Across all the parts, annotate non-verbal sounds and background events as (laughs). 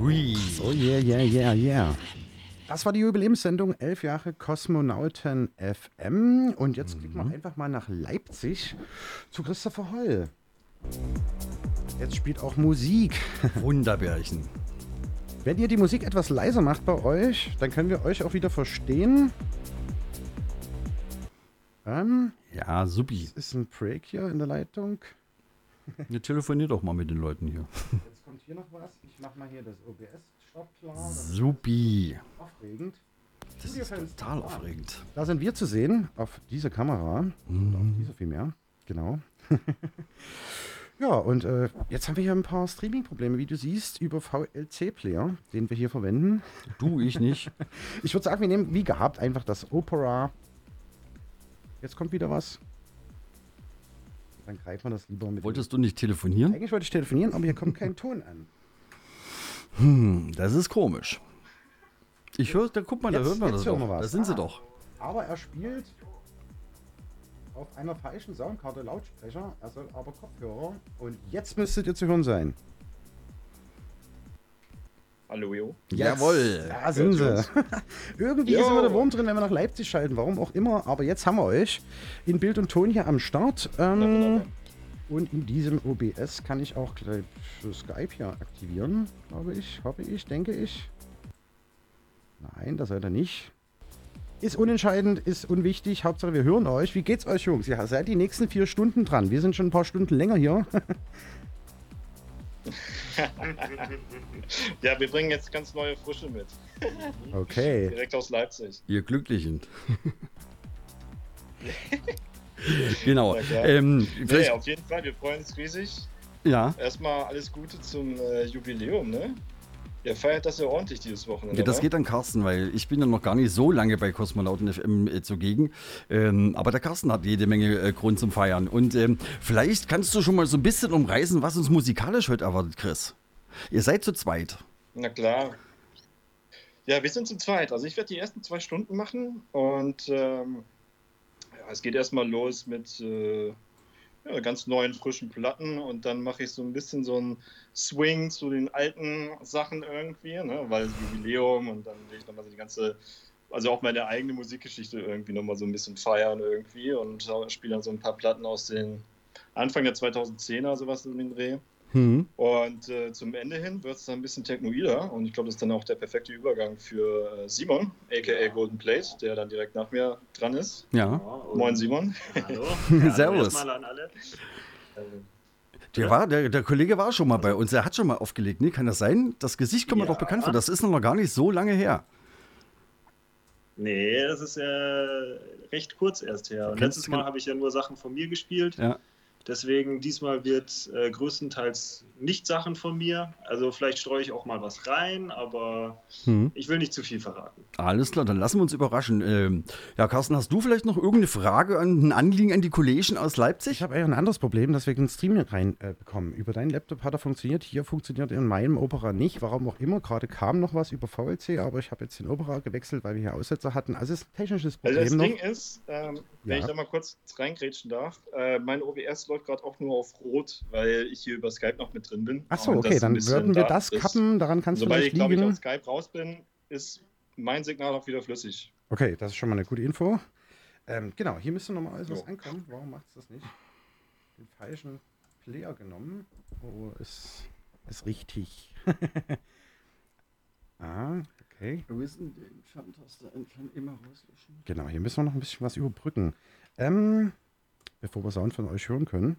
Hui. Oh yeah, yeah, yeah, yeah. Das war die Jubiläumssendung, elf Jahre Kosmonauten FM. Und jetzt klicken wir einfach mal nach Leipzig zu Christopher Holl. Jetzt spielt auch Musik. (laughs) Wunderbärchen. Wenn ihr die Musik etwas leiser macht bei euch, dann können wir euch auch wieder verstehen. Ähm, Ja, supi. es ist ein Break hier in der Leitung. Ja, telefonier doch mal mit den Leuten hier. (laughs) Hier noch was. Ich mach mal hier das OBS-Stopp klar. Supi. aufregend. Das ist total aufregend. Da sind wir zu sehen auf dieser Kamera. Oder auf dieser vielmehr. Genau. (laughs) ja, und äh, jetzt haben wir hier ein paar Streaming-Probleme, wie du siehst, über VLC-Player, den wir hier verwenden. Du, ich nicht. (laughs) Ich würde sagen, wir nehmen wie gehabt einfach das Opera. Jetzt kommt wieder was. Dann greifen wir das lieber mit. Wolltest du nicht telefonieren? Eigentlich wollte ich telefonieren, aber hier kommt kein Ton an. Hm, das ist komisch. Ich höre, da guck mal, da Jetzt- hören wir jetzt das hören doch. was. Da sind sie Ah. doch. Aber er spielt auf einer falschen Soundkarte Lautsprecher. Er soll aber Kopfhörer. Und jetzt müsstet ihr zu hören sein. Hallo, Jo. Jawohl. Da sind sie. Irgendwie Jo. ist immer der Wurm drin, wenn wir nach Leipzig schalten. Warum auch immer. Aber jetzt haben wir euch in Bild und Ton hier am Start. Ähm, Wunderbar. und in diesem OBS kann ich auch gleich Skype hier aktivieren. Glaube ich, hoffe ich, denke ich. Nein, das seid ihr nicht. Ist unentscheidend, ist unwichtig. Hauptsache, wir hören euch. Wie geht's euch, Jungs? Ihr seid die nächsten vier Stunden dran. Wir sind schon ein paar Stunden länger hier. (laughs) (laughs) Ja, wir bringen jetzt ganz neue Frische mit. Okay. Direkt aus Leipzig. Ihr Glücklichen. (laughs) genau. Ja, ähm, Nee, auf jeden Fall, wir freuen uns riesig. ja. Erstmal alles Gute zum äh, Jubiläum, ne? Ihr feiert das ja ordentlich dieses Wochenende. Ja, das wa? geht an Carsten, weil ich bin ja noch gar nicht so lange bei Kosmonauten FM äh, zugegen. Ähm, aber der Carsten hat jede Menge äh, Grund zum Feiern. Und ähm, vielleicht kannst du schon mal so ein bisschen umreißen, was uns musikalisch heute erwartet, Chris. Ihr seid zu zweit. Na klar. Ja, wir sind zu zweit. Also ich werde die ersten zwei Stunden machen und ähm, ja, es geht erstmal los mit äh, ja, ganz neuen, frischen Platten und dann mache ich so ein bisschen so einen Swing zu den alten Sachen irgendwie, ne? weil Jubiläum und dann will ich nochmal so die ganze, also auch meine eigene Musikgeschichte irgendwie nochmal so ein bisschen feiern irgendwie und spiele dann so ein paar Platten aus den Anfang der 2010er, sowas in den Dreh. Hm. Und äh, zum Ende hin wird es dann ein bisschen technoider und ich glaube, das ist dann auch der perfekte Übergang für äh, Simon, aka Golden Plate, der dann direkt nach mir dran ist. Ja. und- Moin Simon. Hallo. (laughs) Servus. Erstmal an alle. Äh, Der, war, der, der Kollege war schon mal bei uns. Er hat schon mal aufgelegt. Nee, kann das sein? Das Gesicht kommt mir Ja. doch bekannt vor. Das ist noch gar nicht so lange her. Nee, das ist äh, recht kurz erst her. Und letztes Mal habe ich ja nur Sachen von mir gespielt. Ja. Deswegen diesmal wird äh, größtenteils nicht Sachen von mir. Also vielleicht streue ich auch mal was rein, aber Hm. ich will nicht zu viel verraten. Alles klar, dann lassen wir uns überraschen. Ähm, ja, Carsten, hast du vielleicht noch irgendeine Frage, an- ein Anliegen an die Kollegen aus Ich Leipzig? habe eigentlich ein anderes Problem, dass wir den Stream hier rein äh. Über deinen Laptop hat er funktioniert, hier funktioniert in meinem Opera nicht. Warum auch immer, gerade kam noch was über VLC, aber ich habe jetzt den Opera gewechselt, weil wir hier Aussetzer hatten. Also es ist ein technisches Also Problem das noch. Ding ist, ähm, wenn Ja. ich da mal kurz reingrätschen darf, äh, mein OBS läuft gerade auch nur auf Rot, weil ich hier über Skype noch mit drin bin. Achso, okay, dann würden wir da das ist. kappen, daran kann es Sobald ich, vielleicht glaube ich, liegen. aus Skype raus bin, ist mein Signal auch wieder flüssig. Okay, das ist schon mal eine gute Info. Ähm, genau, hier müsste normalerweise was Jo. ankommen. Warum macht es das nicht? Den falschen Player genommen. Oh, ist, ist richtig. (laughs) ah, okay. Wir müssen die Entferntaste entfernen, immer rauslöschen. Genau, hier müssen wir noch ein bisschen was überbrücken. Ähm, bevor wir Sound von euch hören können.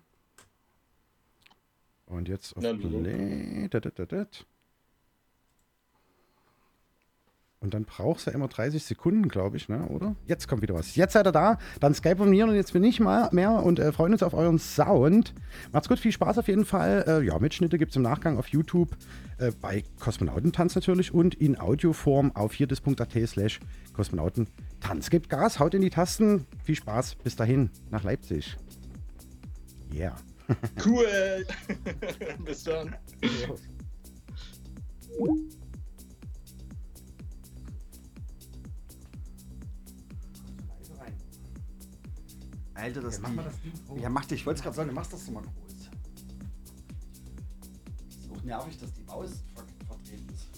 Und jetzt auf Na. Play. Da, da, da, da. Und dann brauchst du immer 30 Sekunden, glaube ich, ne? oder? Jetzt kommt wieder was. Jetzt seid ihr da. Dann Skype und mir und jetzt bin ich mal mehr und äh, freuen uns auf euren Sound. Macht's gut, viel Spaß auf jeden Fall. Äh, ja, Mitschnitte gibt es im Nachgang auf YouTube äh, bei Kosmonautentanz natürlich und in Audioform auf viertes.at slash Kosmonautentanz. Gebt Gas, haut in die Tasten. Viel Spaß. Bis dahin nach Leipzig. Yeah. (laughs) Cool! (laughs) Bis dann. Alter, das, ja, Ding. Ja, mach dich. Ich wollte es gerade sagen, du machst das doch mal groß. Ist auch nervig, dass die Maus ver vertreten ist.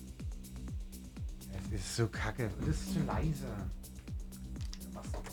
Es ist so kacke. Und es ist zu leise. Ja, mach's doch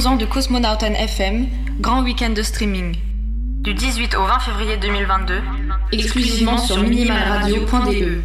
11 ans de Cosmonauten FM, grand week-end de streaming. Du 18 au 20 février 2022, exclusivement sur minimalradio.de.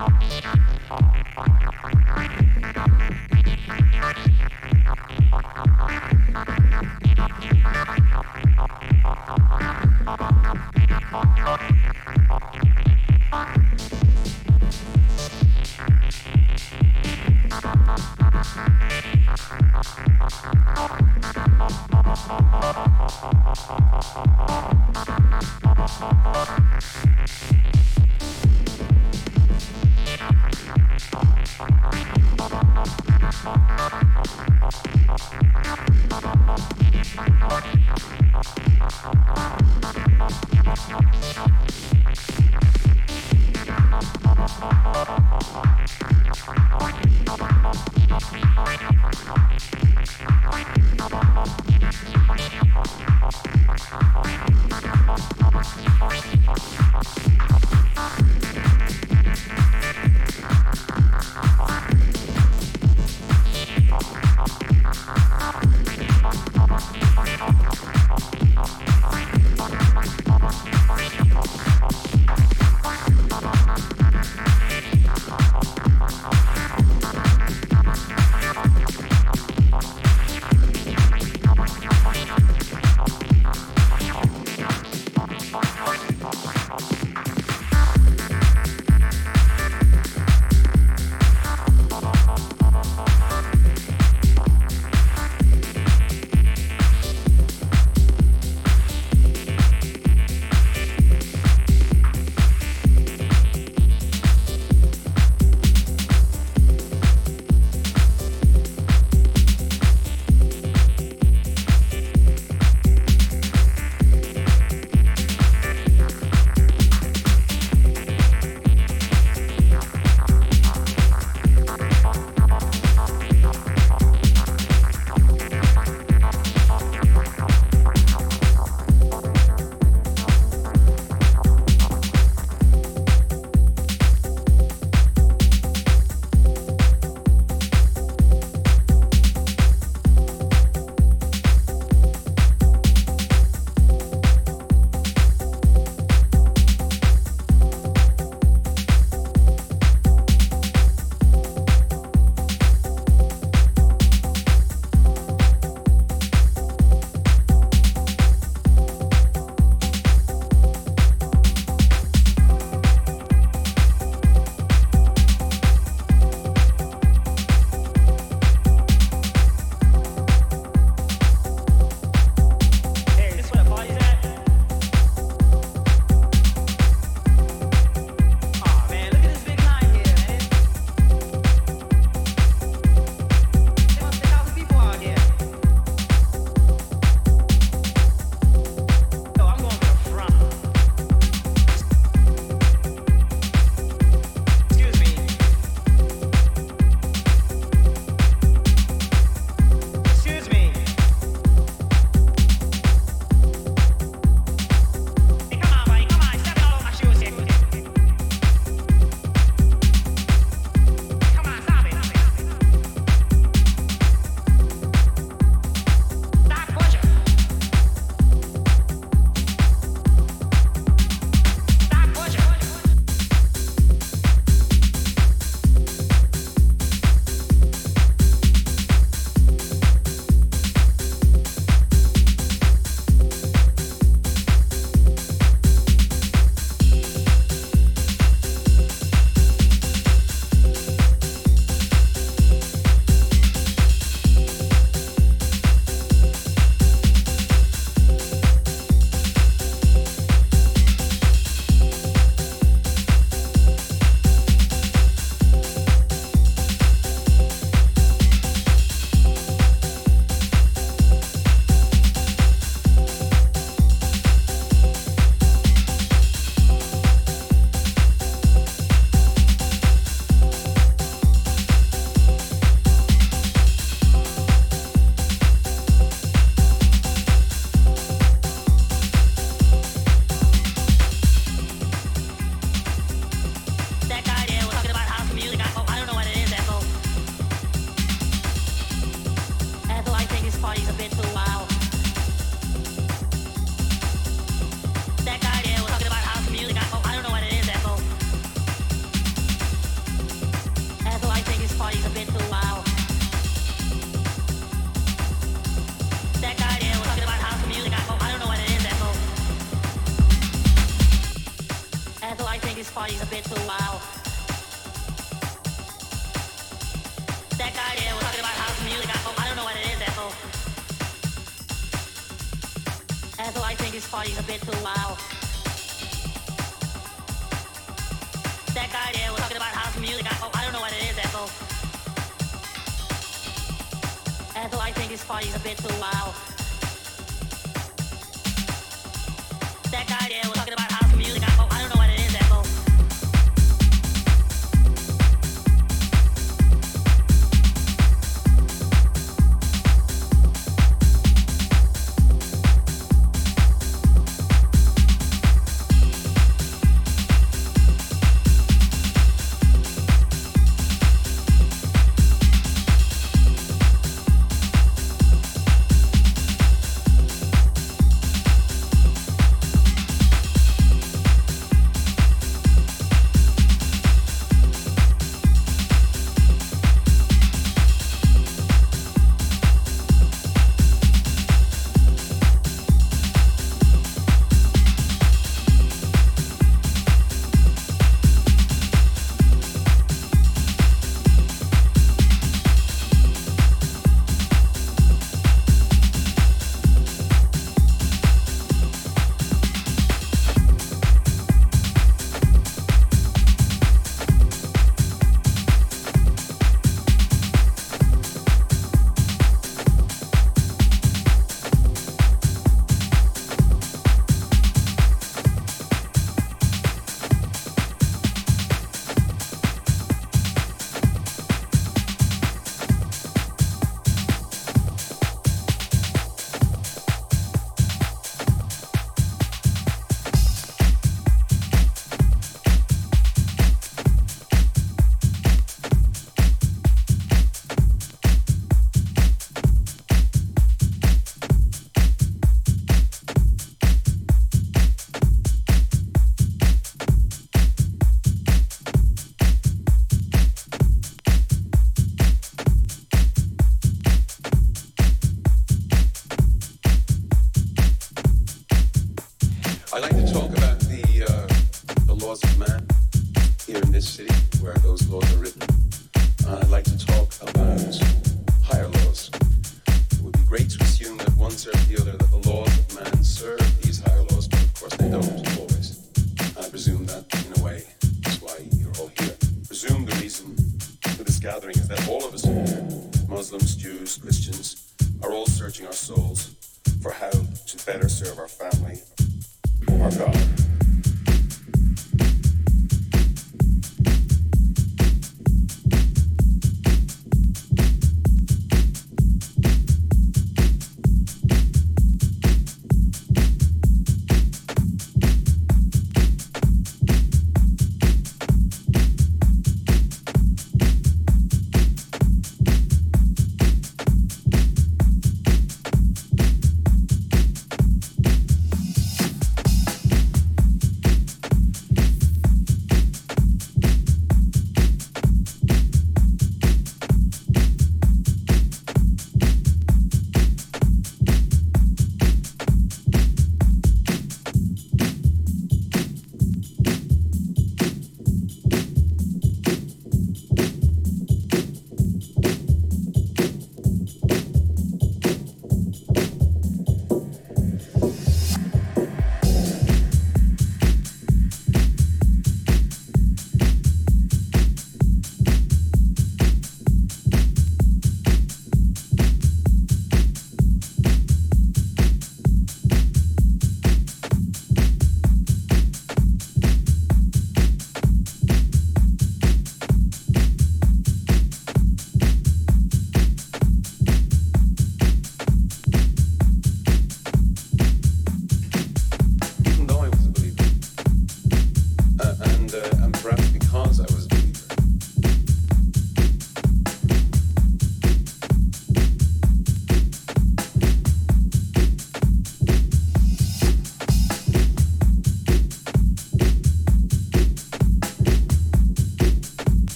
Thank you.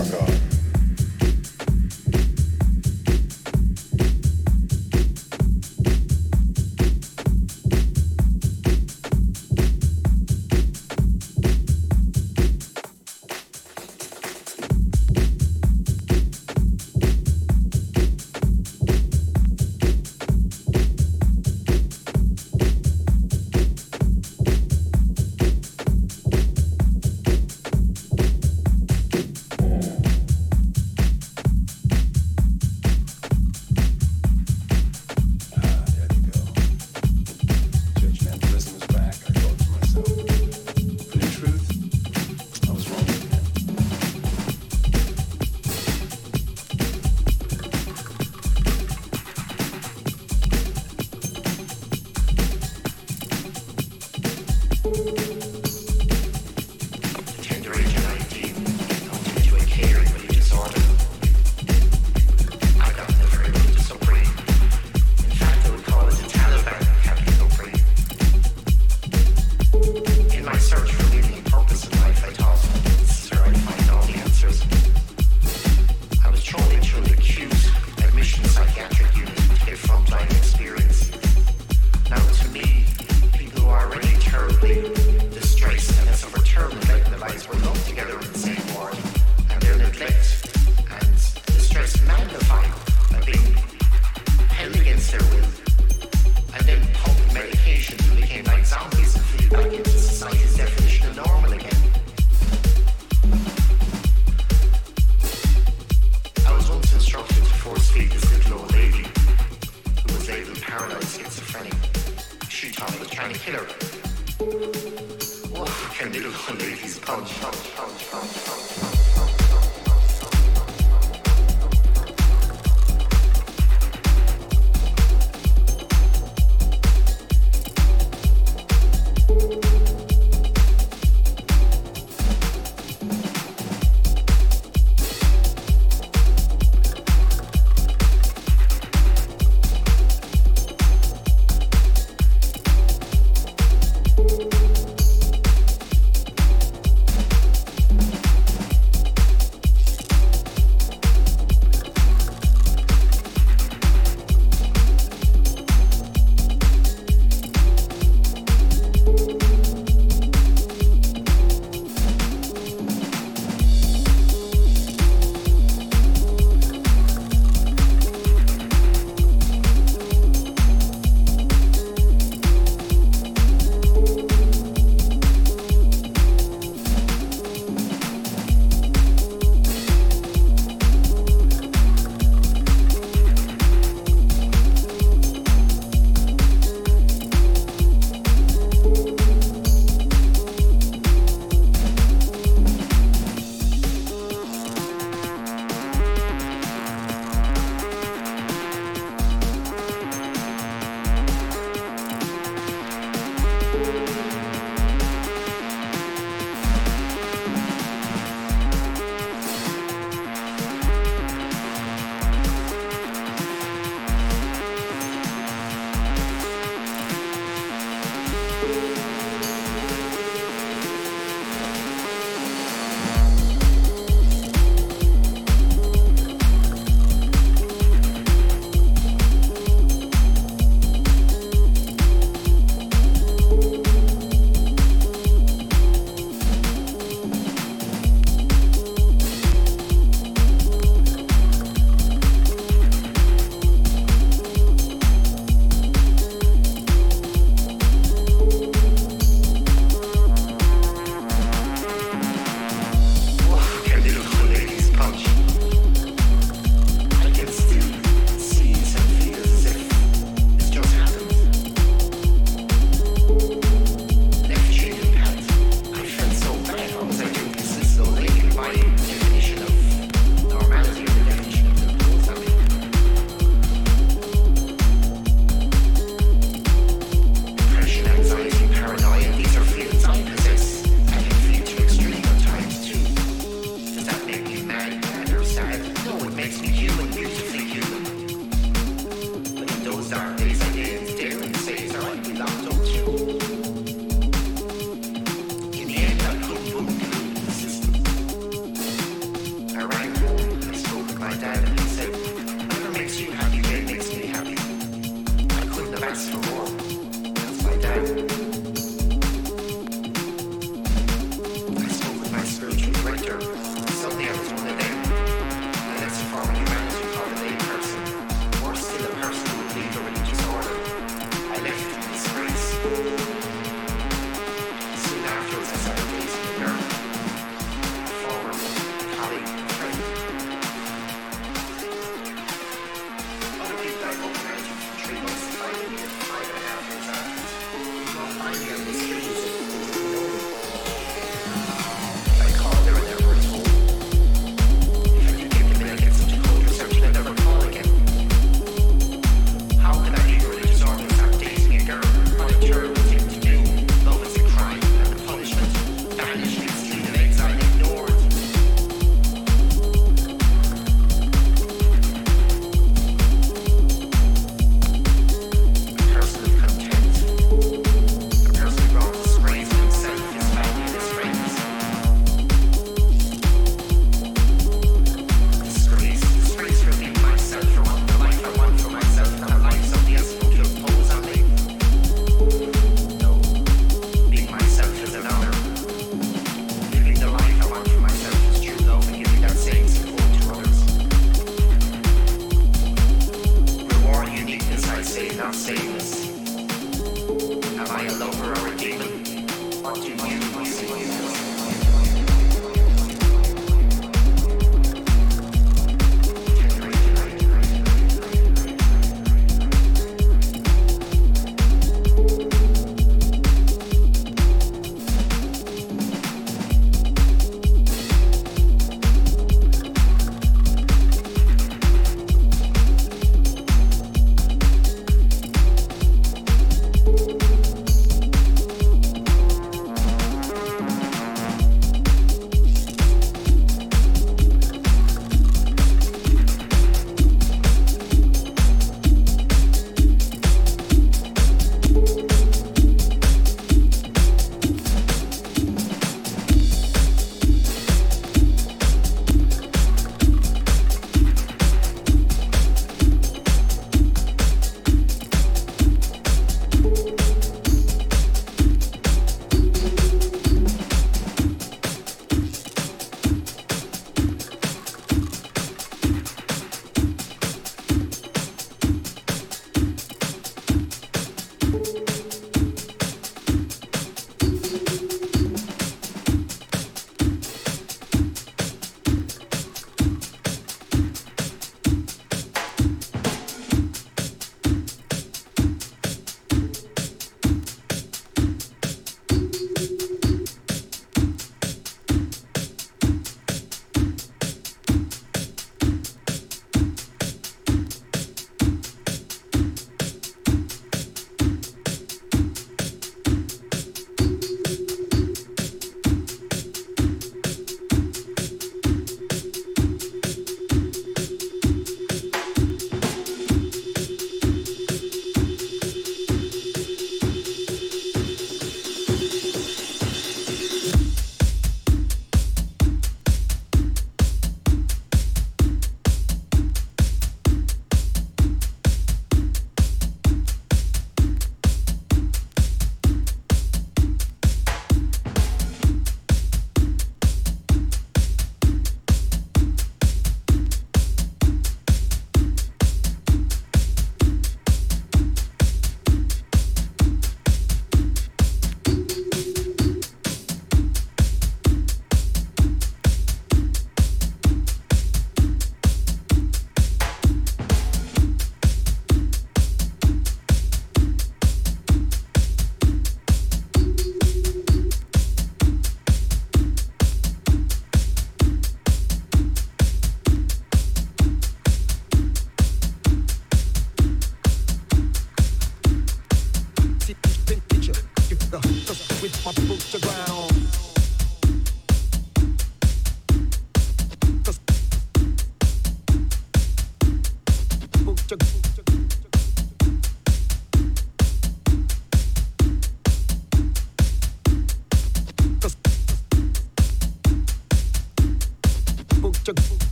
my God.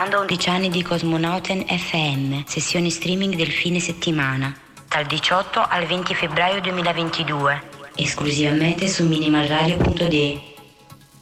Ascoltando 11 anni di Cosmonauten FM, sessioni streaming del fine settimana, dal 18 al 20 febbraio 2022, esclusivamente su minimalradio.de.